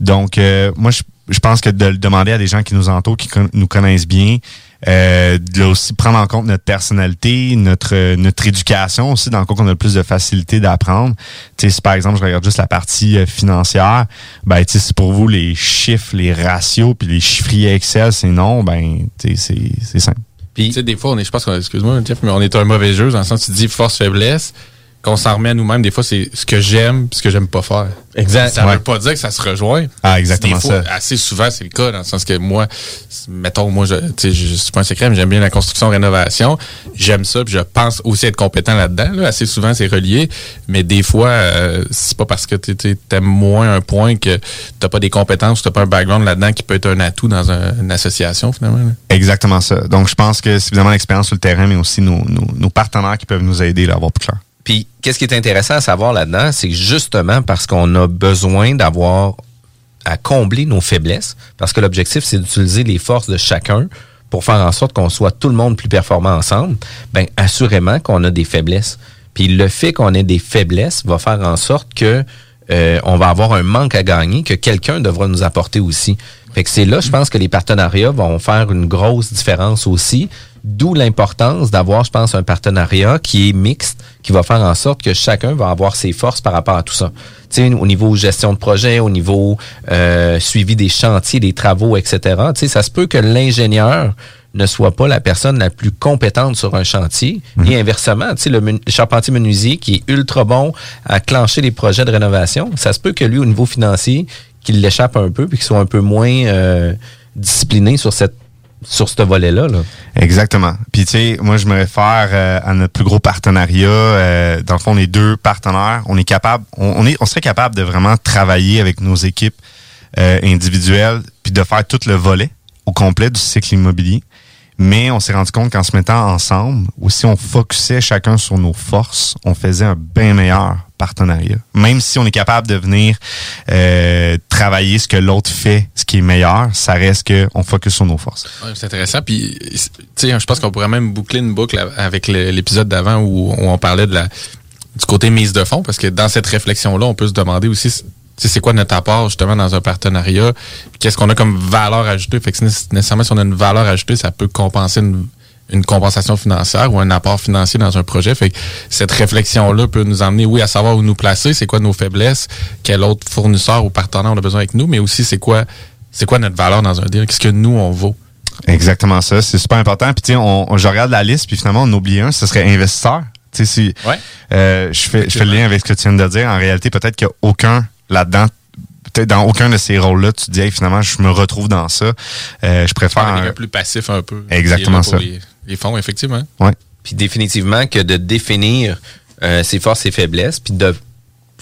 Donc, euh, moi, je, je pense que de le demander à des gens qui nous entourent, qui nous connaissent bien, euh, de aussi prendre en compte notre personnalité, notre notre éducation aussi, dans le cas qu'on a le plus de facilité d'apprendre. Tu sais, si par exemple je regarde juste la partie euh, financière, ben tu sais, si pour vous les chiffres, les ratios, puis les chiffriers Excel, c'est non, ben c'est c'est simple. Puis, tu sais, des fois, on est, je pense qu'on, excuse-moi, Jeff, mais on est un mauvais jeu dans le sens où tu dis force-faiblesse, qu'on s'en remet à nous-mêmes. Des fois, c'est ce que j'aime ce que j'aime pas faire. Exact. Ça Ouais. veut pas dire que ça se rejoint. Ah, exactement fois, ça. Assez souvent, c'est le cas, dans le sens que moi, mettons, moi, je, je, je suis pas un secret, mais j'aime bien la construction, rénovation. J'aime ça, puis je pense aussi être compétent là-dedans. là. Assez souvent, c'est relié. Mais des fois, euh, c'est pas parce que tu t'aimes moins un point que t'as pas des compétences, t'as pas un background là-dedans qui peut être un atout dans un- une association, finalement. là. Exactement ça. Donc je pense que c'est évidemment l'expérience sur le terrain, mais aussi nos, nos, nos partenaires qui peuvent nous aider là, à avoir plus clair. Puis, qu'est-ce qui est intéressant à savoir là-dedans, c'est justement parce qu'on a besoin d'avoir à combler nos faiblesses, parce que l'objectif, c'est d'utiliser les forces de chacun pour faire en sorte qu'on soit tout le monde plus performant ensemble, ben assurément qu'on a des faiblesses. Puis le fait qu'on ait des faiblesses va faire en sorte que euh, on va avoir un manque à gagner que quelqu'un devra nous apporter aussi. Fait que c'est là, je pense que les partenariats vont faire une grosse différence aussi. D'où l'importance d'avoir, je pense, un partenariat qui est mixte, qui va faire en sorte que chacun va avoir ses forces par rapport à tout ça. Tu sais, au niveau gestion de projet, au niveau euh, suivi des chantiers, des travaux, etc. Tu sais, ça se peut que l'ingénieur ne soit pas la personne la plus compétente sur un chantier. Et inversement, tu sais, le charpentier menuisier qui est ultra bon à clencher les projets de rénovation, ça se peut que lui, au niveau financier, qu'il l'échappe un peu puis qu'il soit un peu moins euh, discipliné sur cette sur ce volet-là. Là. Exactement. Puis tu sais, moi je me réfère euh, à notre plus gros partenariat. euh, dans le fond, les deux partenaires, on est capable, on, on est, on serait capable de vraiment travailler avec nos équipes euh, individuelles, puis de faire tout le volet au complet du cycle immobilier. Mais on s'est rendu compte qu'en se mettant ensemble, aussi on focusait chacun sur nos forces, on faisait un bien meilleur partenariat. Même si on est capable de venir euh, travailler ce que l'autre fait, ce qui est meilleur, ça reste qu'on focus sur nos forces. Ouais, c'est intéressant. Puis, je pense qu'on pourrait même boucler une boucle avec l'épisode d'avant où, où on parlait de la du côté mise de fond, parce que dans cette réflexion-là, on peut se demander aussi, c'est quoi notre apport justement dans un partenariat, qu'est-ce qu'on a comme valeur ajoutée? Fait que nécessairement, si on a une valeur ajoutée, ça peut compenser une, une compensation financière ou un apport financier dans un projet. Fait que cette réflexion-là peut nous emmener, oui, à savoir où nous placer, c'est quoi nos faiblesses, quel autre fournisseur ou partenaire on a besoin avec nous, mais aussi c'est quoi c'est quoi notre valeur dans un deal, qu'est-ce que nous on vaut? Exactement ça, c'est super important. Puis tu sais, on, on- je regarde la liste, puis finalement on oublie un, ce serait investisseur. Tu sais, si euh, je fais je fais le lien avec ce que tu viens de dire. En réalité, peut-être qu'il n'y a aucun là-dedans. Peut-être dans aucun de ces rôles-là, tu te dis hey, finalement je me retrouve dans ça. Euh, je préfère. Un- un plus passif un peu. Exactement ça. Les, les fonds, effectivement. Ouais. Puis définitivement que de définir euh, ses forces et faiblesses, puis de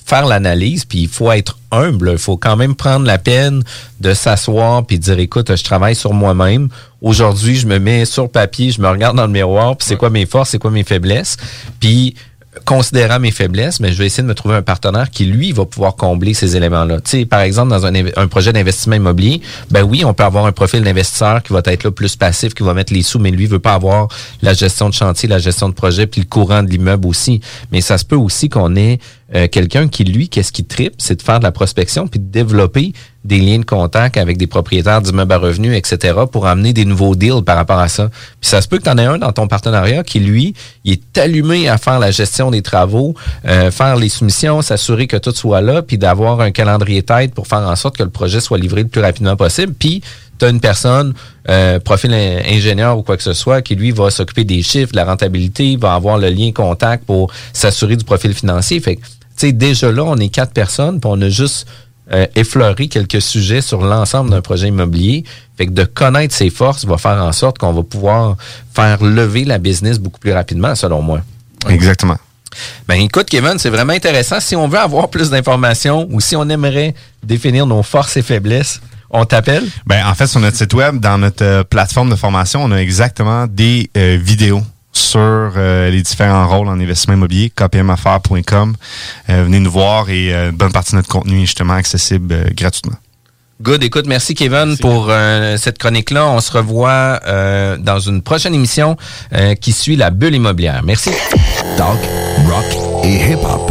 faire l'analyse, puis il faut être humble. Il faut quand même prendre la peine de s'asseoir puis dire, écoute, je travaille sur moi-même. Aujourd'hui, je me mets sur papier, je me regarde dans le miroir, puis c'est quoi mes forces, c'est quoi mes faiblesses. Puis considérant mes faiblesses, mais je vais essayer de me trouver un partenaire qui, lui, va pouvoir combler ces éléments-là. Tu sais, par exemple, dans un, projet d'investissement immobilier, ben oui, on peut avoir un profil d'investisseur qui va être là plus passif, qui va mettre les sous, mais lui veut pas avoir la gestion de chantier, la gestion de projet, puis le courant de l'immeuble aussi. Mais ça se peut aussi qu'on ait euh, quelqu'un qui, lui, qu'est-ce qui tripe, c'est de faire de la prospection, puis de développer des liens de contact avec des propriétaires d'immeubles à revenus, etc., pour amener des nouveaux deals par rapport à ça. Puis ça se peut que tu en aies un dans ton partenariat qui, lui, il est allumé à faire la gestion des travaux, euh, faire les soumissions, s'assurer que tout soit là, puis d'avoir un calendrier tête pour faire en sorte que le projet soit livré le plus rapidement possible. Puis tu as une personne, euh, profil ingénieur ou quoi que ce soit, qui lui va s'occuper des chiffres, de la rentabilité, va avoir le lien contact pour s'assurer du profil financier. Fait que, sais, déjà là, on est quatre personnes, puis on a juste euh, effleurer quelques sujets sur l'ensemble d'un projet immobilier. Fait que de connaître ses forces va faire en sorte qu'on va pouvoir faire lever la business beaucoup plus rapidement, selon moi. Exactement. Ben écoute, Kevin, c'est vraiment intéressant. Si on veut avoir plus d'informations ou si on aimerait définir nos forces et faiblesses, on t'appelle? Ben, en fait, sur notre site web, dans notre euh, plateforme de formation, on a exactement des euh, vidéos sur euh, les différents rôles en investissement immobilier, kpmaffaires.com. Euh, venez nous voir et euh, une bonne partie de notre contenu est justement accessible euh, gratuitement. Good. Écoute, merci Kevin pour euh, cette chronique-là. On se revoit euh, dans une prochaine émission euh, qui suit la bulle immobilière. Merci. Talk, rock et hip-hop.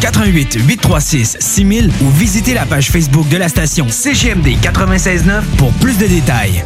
88 836 6000 ou visitez la page Facebook de la station CGMD 969 pour plus de détails.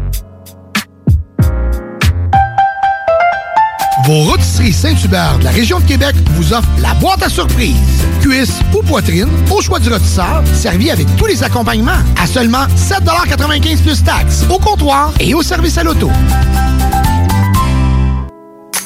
Vos rôtisseries Saint-Hubert de la région de Québec vous offrent la boîte à surprise. Cuisse ou poitrine, au choix du rôtisseur, servi avec tous les accompagnements à seulement 7,95 plus taxes, au comptoir et au service à l'auto.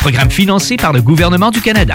Programme financé par le gouvernement du Canada.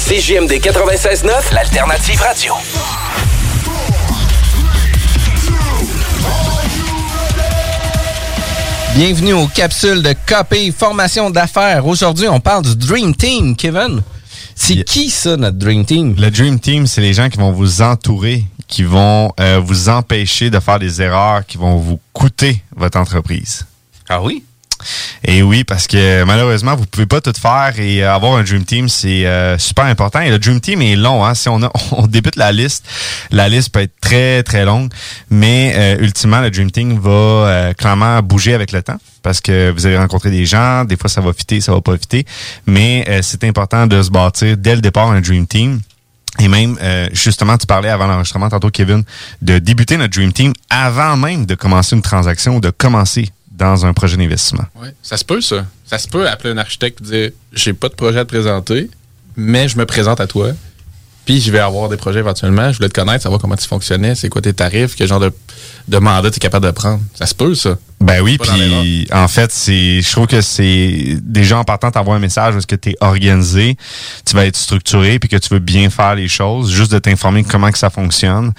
à CGMD 96.9, l'alternative radio. Bienvenue aux capsules de KP Formation d'affaires. Aujourd'hui, on parle du Dream Team, Kevin. C'est qui ça, notre Dream Team? Le Dream Team, c'est les gens qui vont vous entourer, qui vont euh, vous empêcher de faire des erreurs qui vont vous coûter votre entreprise. Ah oui? Et oui, parce que malheureusement, vous pouvez pas tout faire et euh, avoir un Dream Team, c'est euh, super important. Et le Dream Team est long. Hein? Si on, [LAUGHS] débute la liste, la liste peut être très, très longue. Mais euh, ultimement, le Dream Team va clairement bouger avec le temps parce que vous allez rencontrer des gens. Des fois, ça va fitter, ça va pas fitter. Mais c'est important de se bâtir dès le départ un Dream Team. Et même, justement, tu parlais avant l'enregistrement, tantôt, Kevin, de débuter notre Dream Team avant même de commencer une transaction ou de commencer dans un projet d'investissement. Oui, ça se peut, ça. Ça se peut appeler un architecte et dire j'ai pas de projet à te présenter, mais je me présente à toi. Puis je vais avoir des projets éventuellement. Je voulais te connaître, savoir comment tu fonctionnais, c'est quoi tes tarifs, quel genre de, de mandat tu es capable de prendre. Ça se peut, ça. Ben oui, puis en fait, c'est je trouve que c'est déjà en partant t'envoies un message parce que tu es organisé, tu vas être structuré puis que tu veux bien faire les choses, juste de t'informer comment que ça fonctionne.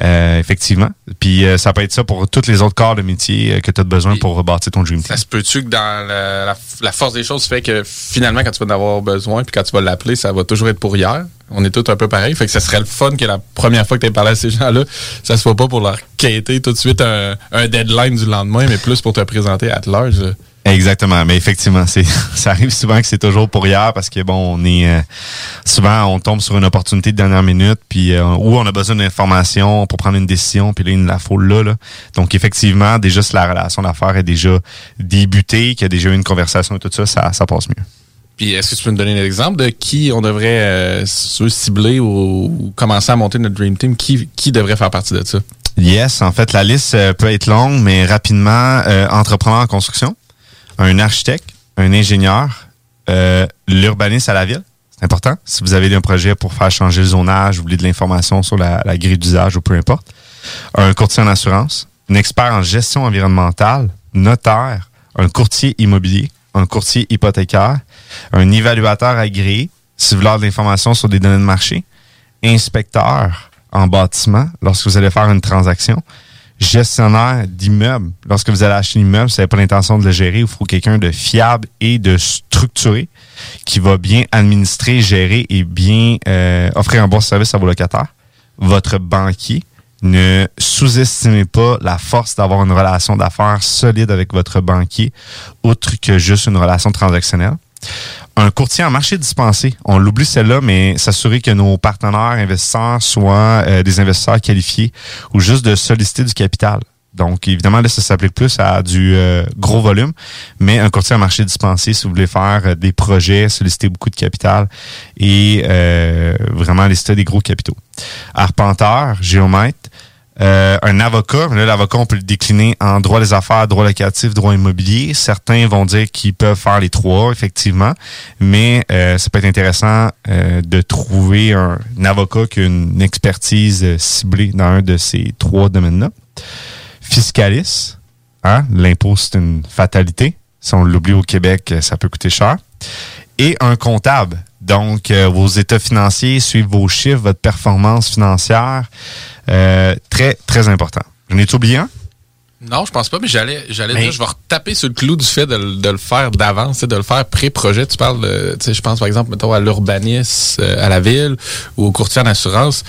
Euh, effectivement. Puis euh, ça peut être ça pour tous les autres corps de métier euh, que tu as besoin pour rebâtir ton dream team. Ça se peut-tu que dans la, la, force des choses fait que finalement, quand tu vas en avoir besoin, puis quand tu vas l'appeler, ça va toujours être pour hier? On est tous un peu pareil. Fait que ça serait le fun que la première fois que tu parlé à ces gens-là, ça soit pas pour leur quêter tout de suite un, un, deadline du lendemain, mais plus pour te présenter à large. Exactement, mais effectivement, c'est [LAUGHS] ça arrive souvent que c'est toujours pour hier parce que bon, on est euh, souvent on tombe sur une opportunité de dernière minute puis euh, où on a besoin d'informations pour prendre une décision puis là il la faut là, là. Donc effectivement, déjà si la relation d'affaires est déjà débutée, qu'il y a déjà eu une conversation et tout ça, ça, ça passe mieux. Puis est-ce que tu peux nous donner un exemple de qui on devrait euh, cibler ou, commencer à monter notre dream team, qui qui devrait faire partie de ça? Yes, en fait la liste peut être longue mais rapidement entrepreneur en construction un architecte, un ingénieur, euh, l'urbaniste à la ville. C'est important. Si vous avez un projet pour faire changer le zonage, vous voulez de l'information sur la, grille d'usage ou peu importe. Un courtier en assurance, un expert en gestion environnementale, notaire, un courtier immobilier, un courtier hypothécaire, un évaluateur agréé, si vous voulez de l'information sur des données de marché, inspecteur en bâtiment lorsque vous allez faire une transaction, gestionnaire d'immeuble. Lorsque vous allez acheter un immeuble, vous n'avez pas l'intention de le gérer, il faut quelqu'un de fiable et de structuré qui va bien administrer, gérer et bien euh, offrir un bon service à vos locataires. Votre banquier, ne sous-estimez pas la force d'avoir une relation d'affaires solide avec votre banquier, outre que juste une relation transactionnelle un courtier en marché dispensé. On l'oublie celle-là, mais s'assurer que nos partenaires investisseurs soient euh, des investisseurs qualifiés ou juste de solliciter du capital. Donc, évidemment, là, ça s'applique plus à du euh, gros volume, mais un courtier en marché dispensé, si vous voulez faire euh, des projets, solliciter beaucoup de capital et vraiment lister des gros capitaux. Arpenteur, géomètre, euh, un avocat, l'avocat, on peut le décliner en droit des affaires, droit locatif, droit immobilier. Certains vont dire qu'ils peuvent faire les trois, effectivement, mais euh, ça peut être intéressant euh, de trouver un, avocat qui a une expertise ciblée dans un de ces trois domaines-là. Fiscaliste, hein? l'impôt, c'est une fatalité. Si on l'oublie au Québec, ça peut coûter cher. Et un comptable. Donc, vos états financiers suivent vos chiffres, votre performance financière. Euh, très, très important. Je n'ai oublié un? Non, je pense pas, mais j'allais, j'allais Mais- dire, je vais retaper sur le clou du fait de, le- de le faire d'avance, de le faire pré-projet. Tu parles, de, je pense par exemple, mettons, à l'urbanisme, euh, à la ville ou au courtier en assurance.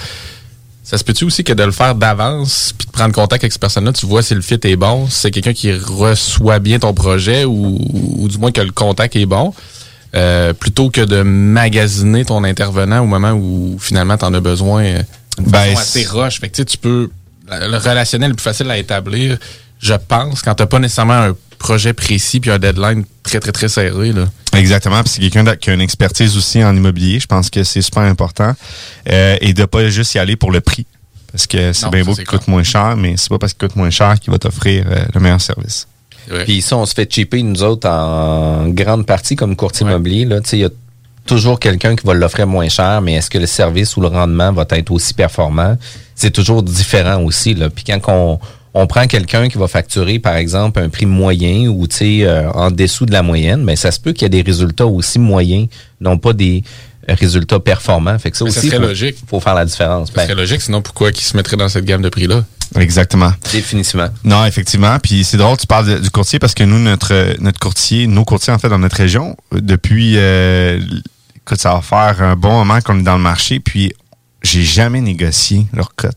Ça se peut-tu aussi que de le faire d'avance, puis de prendre contact avec cette personne-là, tu vois si le fit est bon, si c'est quelqu'un qui reçoit bien ton projet ou, ou du moins que le contact est bon, euh, plutôt que de magasiner ton intervenant au moment où finalement tu en as besoin euh, d'une Ben, façon assez roche. Fait que tu sais, tu peux le relationnel le plus facile à établir, je pense, quand t'as pas nécessairement un projet précis puis un deadline très très très serré là. Exactement. Puis c'est quelqu'un qui a une expertise aussi en immobilier. Je pense que c'est super important. Euh, et de pas juste y aller pour le prix. Parce que c'est bien beau qu'il coûte moins cher, mais c'est pas parce qu'il coûte moins cher qu'il va t'offrir euh, le meilleur service. Puis ça, on se fait chipper, nous autres, en grande partie comme courtier immobilier. là. Tu sais, Il y a toujours quelqu'un qui va l'offrir moins cher, mais est-ce que le service ou le rendement va être aussi performant? C'est toujours différent aussi. Là. Puis quand on, on prend quelqu'un qui va facturer, par exemple, un prix moyen ou tu sais, euh, en dessous de la moyenne, mais ça se peut qu'il y ait des résultats aussi moyens, non pas des résultats performants. Fait que ça Mais ça aussi, serait faut, logique. faut faire la différence. Ça Ben, serait logique, sinon pourquoi qu'ils se mettraient dans cette gamme de prix-là? Exactement. Définitivement. Non, effectivement. Puis c'est drôle, tu parles de- du courtier parce que nous, notre notre courtier, nos courtiers en fait dans notre région, depuis euh, écoute, ça va faire un bon moment qu'on est dans le marché, puis j'ai jamais négocié leur cote.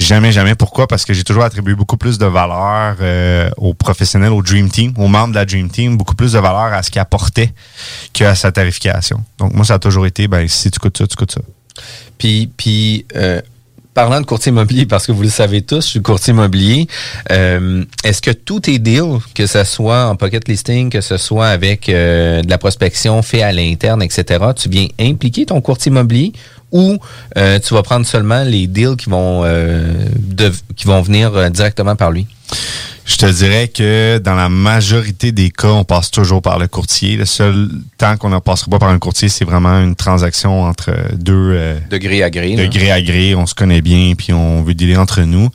Jamais, jamais. Pourquoi? Parce que j'ai toujours attribué beaucoup plus de valeur euh, aux professionnels, au Dream Team, aux membres de la Dream Team, beaucoup plus de valeur à ce qu'ils apportaient qu'à sa tarification. Donc moi, ça a toujours été, ben si tu coûtes ça, tu coûtes ça. Puis, puis euh, parlant de courtier immobilier, parce que vous le savez tous, je suis courtier immobilier, euh, est-ce que tous tes deals, que ce soit en pocket listing, que ce soit avec euh, de la prospection fait à l'interne, etc., tu viens impliquer ton courtier immobilier ou euh, tu vas prendre seulement les deals qui vont, euh, de- qui vont venir euh, directement par lui? Je te dirais que dans la majorité des cas, on passe toujours par le courtier. Le seul temps qu'on ne passera pas par un courtier, c'est vraiment une transaction entre deux... euh, De gré à gré. de gré à gré. On se connaît bien, puis on veut dealer entre nous.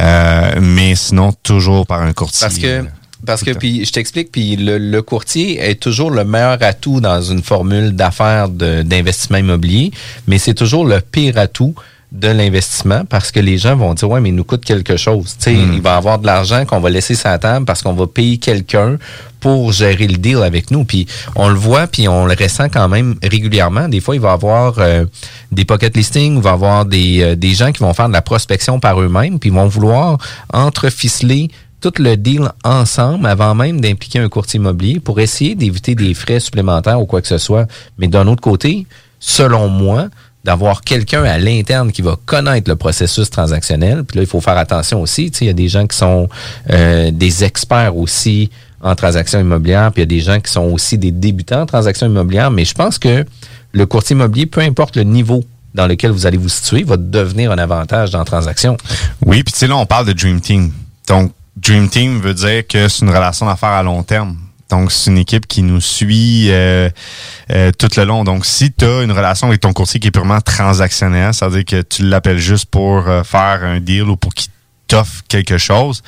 Euh, mais sinon, toujours par un courtier. Parce que, parce que puis je t'explique, puis le, le courtier est toujours le meilleur atout dans une formule d'affaires d'investissement immobilier, mais c'est toujours le pire atout de l'investissement parce que les gens vont dire ouais mais il nous coûte quelque chose. Tu sais Hmm. il va avoir de l'argent qu'on va laisser sur la table parce qu'on va payer quelqu'un pour gérer le deal avec nous. Puis on le voit puis on le ressent quand même régulièrement. Des fois il va avoir euh, des pocket listings il va avoir des, euh, des gens qui vont faire de la prospection par eux-mêmes puis ils vont vouloir entreficeler tout le deal ensemble avant même d'impliquer un courtier immobilier pour essayer d'éviter des frais supplémentaires ou quoi que ce soit. Mais d'un autre côté, selon moi, d'avoir quelqu'un à l'interne qui va connaître le processus transactionnel, puis là, il faut faire attention aussi, il y a des gens qui sont euh, des experts aussi en transactions immobilières, puis il y a des gens qui sont aussi des débutants en transactions immobilières, mais je pense que le courtier immobilier, peu importe le niveau dans lequel vous allez vous situer, va devenir un avantage dans la transaction. Oui, puis tu sais, là, on parle de Dream Team. Donc, Dream Team veut dire que c'est une relation d'affaires à long terme. Donc, c'est une équipe qui nous suit euh, euh, tout le long. Donc, si tu as une relation avec ton courtier qui est purement transactionnelle, c'est-à-dire que tu l'appelles juste pour euh, faire un deal ou pour qu'il t'offre quelque chose,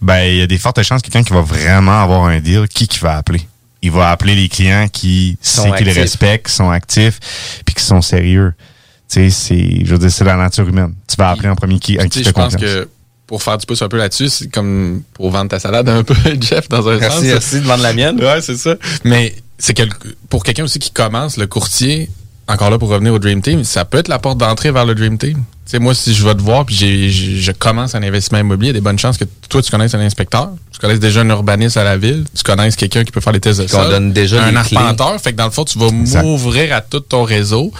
ben il y a des fortes chances que quelqu'un qui va vraiment avoir un deal, qui qui va appeler? Il va appeler les clients qui sait qu'ils les respectent, qui sont actifs, puis qui sont sérieux. Tu sais, c'est, je veux dire, c'est la nature humaine. Tu vas appeler en premier qui, à qui je pense confiance. que pour faire du pouce un peu là-dessus, c'est comme pour vendre ta salade un peu, [LAUGHS] Jeff, dans un Merci, sens. merci de vendre la mienne. Ouais, c'est ça. Mais c'est quel- pour quelqu'un aussi qui commence, le courtier, encore là pour revenir au Dream Team, ça peut être la porte d'entrée vers le Dream Team. Tu sais, moi, si je vais te voir puis j'ai- je commence un investissement immobilier, il y a des bonnes chances que toi, tu connaisses un inspecteur, tu connaisses déjà un urbaniste à la ville, tu connaisses quelqu'un qui peut faire les tests de sol, donne déjà un clés. arpenteur. Fait que dans le fond, tu vas m'ouvrir à tout ton réseau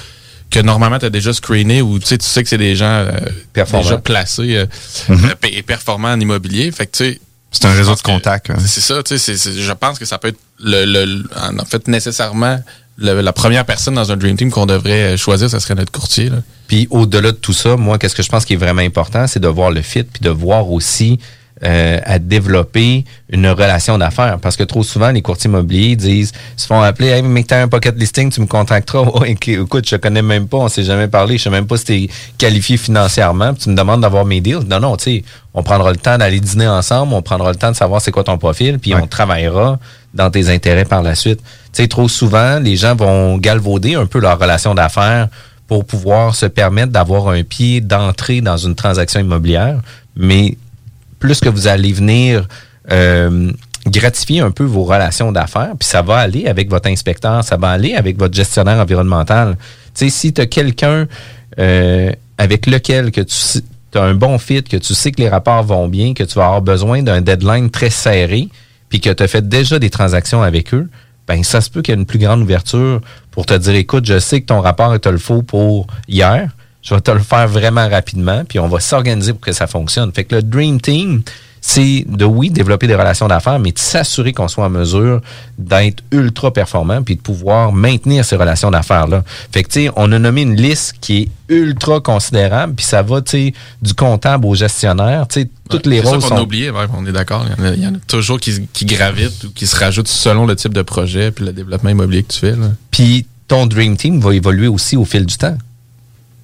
que normalement tu as déjà screené ou tu sais, tu sais que c'est des gens euh, déjà placés euh, Mhm. euh, et performants en immobilier. Fait que tu sais, C'est un réseau de contacts. hein. c'est ça, tu sais, je pense que ça peut être le, le- le- en fait nécessairement le- la première personne dans un Dream Team qu'on devrait euh, choisir, ça serait notre courtier. Là. Puis au-delà de tout ça, moi, qu'est-ce que je pense qui est vraiment important, c'est de voir le fit, puis de voir aussi euh, à développer une relation d'affaires. Parce que trop souvent, les courtiers immobiliers disent, se font appeler, hey, mais t'as un pocket listing, tu me contacteras. [LAUGHS] Ouais, éc- écoute, je connais même pas, on s'est jamais parlé, je sais même pas si t'es qualifié financièrement, puis tu me demandes d'avoir mes deals. Non, non, tu sais, on prendra le temps d'aller dîner ensemble, on prendra le temps de savoir c'est quoi ton profil, puis on travaillera dans tes intérêts par la suite. Tu sais, trop souvent, les gens vont galvauder un peu leur relation d'affaires pour pouvoir se permettre d'avoir un pied d'entrée dans une transaction immobilière, mais plus que vous allez venir euh, gratifier un peu vos relations d'affaires, puis ça va aller avec votre inspecteur, ça va aller avec votre gestionnaire environnemental. Tu sais, si tu as quelqu'un euh, avec lequel que tu as un bon fit, que tu sais que les rapports vont bien, que tu vas avoir besoin d'un deadline très serré, puis que tu as fait déjà des transactions avec eux, ben ça se peut qu'il y ait une plus grande ouverture pour te dire, écoute, je sais que ton rapport est le faux pour hier, je vais te le faire vraiment rapidement, puis on va s'organiser pour que ça fonctionne. Fait que le Dream Team, c'est de, oui, développer des relations d'affaires, mais de s'assurer qu'on soit en mesure d'être ultra performant puis de pouvoir maintenir ces relations d'affaires-là. Fait que, tu sais, on a nommé une liste qui est ultra considérable, puis ça va, tu sais, du comptable au gestionnaire, tu sais, toutes les rôles ça qu'on sont... a oublié, ouais, on est d'accord. Il y en a- il y, en a toujours qui, qui gravitent ou qui se rajoutent selon le type de projet puis le développement immobilier que tu fais. là. Puis ton Dream Team va évoluer aussi au fil du temps.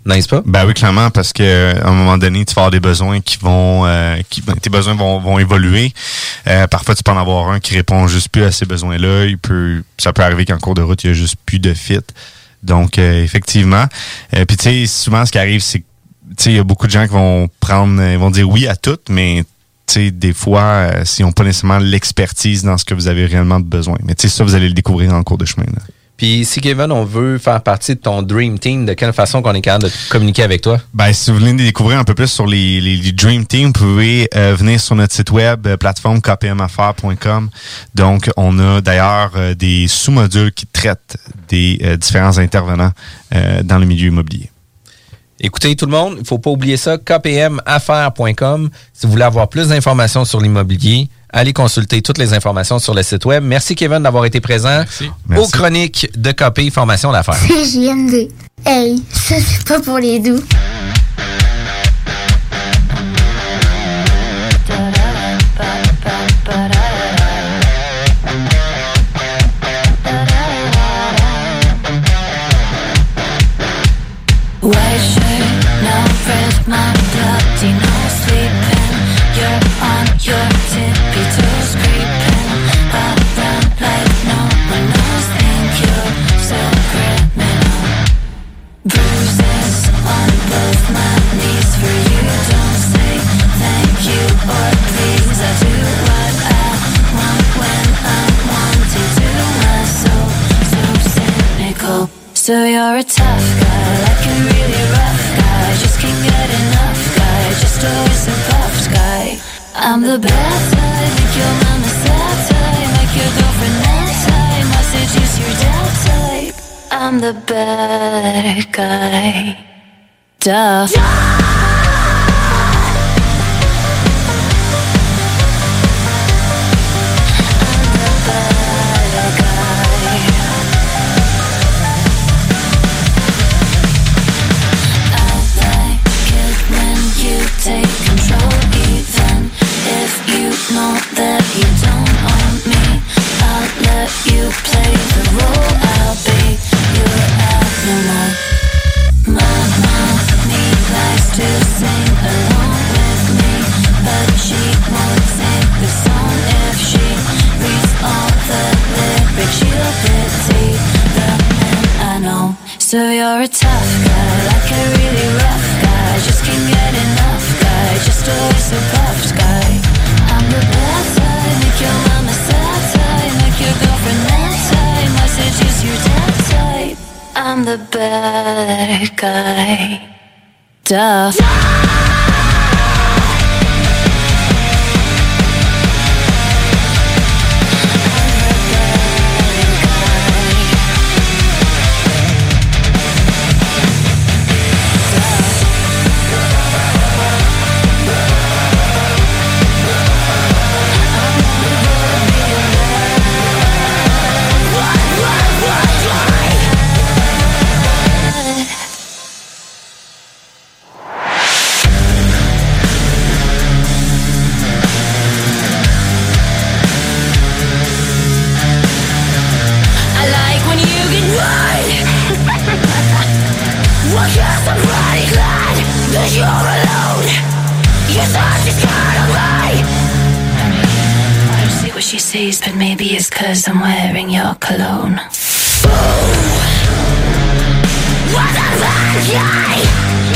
N'est-ce pas? Ben oui, clairement, parce que à un moment donné, tu vas avoir des besoins qui vont, euh, ben, tes besoins vont, évoluer. Euh, parfois, tu peux en avoir un qui répond juste plus à ces besoins-là. Il peut, ça peut arriver qu'en cours de route, il y a juste plus de fit. Donc, euh, effectivement. Puis, tu sais, souvent, ce qui arrive, c'est que, tu sais, il y a beaucoup de gens qui vont prendre, ils vont dire oui à tout, mais tu sais, des fois, euh, s'ils n'ont pas nécessairement l'expertise dans ce que vous avez réellement besoin. Mais ça, vous allez le découvrir en cours de chemin. Puis si Kevin, on veut faire partie de ton Dream Team, de quelle façon qu'on est capable de communiquer avec toi? Ben, si vous voulez découvrir un peu plus sur les, les, les Dream Team, vous pouvez euh, venir sur notre site web, euh, plateforme kpmaffaires.com. Donc, on a d'ailleurs euh, des sous-modules qui traitent des euh, différents intervenants euh, dans le milieu immobilier. Écoutez tout le monde, il faut pas oublier ça, kpmaffaires.com. Si vous voulez avoir plus d'informations sur l'immobilier, allez consulter toutes les informations sur le site web. Merci Kevin d'avoir été présent aux chroniques de KP Formation d'affaires. [LAUGHS] C'est JMD. Hey, ça c'est pas pour les doux. So you're a tough guy, like a really rough guy. I'm the bad type, make your mama sad type, make your girlfriend mad type. I seduce your dad type. I'm the bad guy. Duh. when 界だ。But maybe it's cause I'm wearing your cologne. What a bad guy!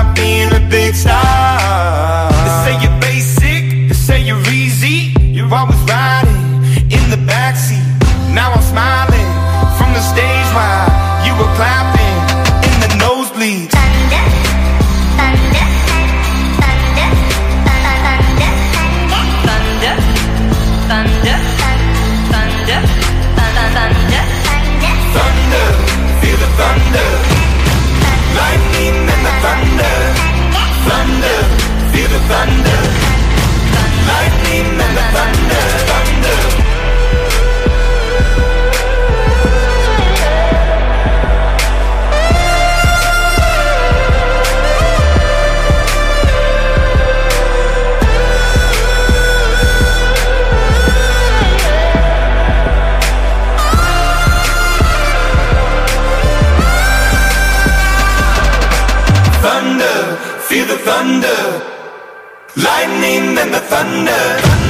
about being a big star lightning and the thunder.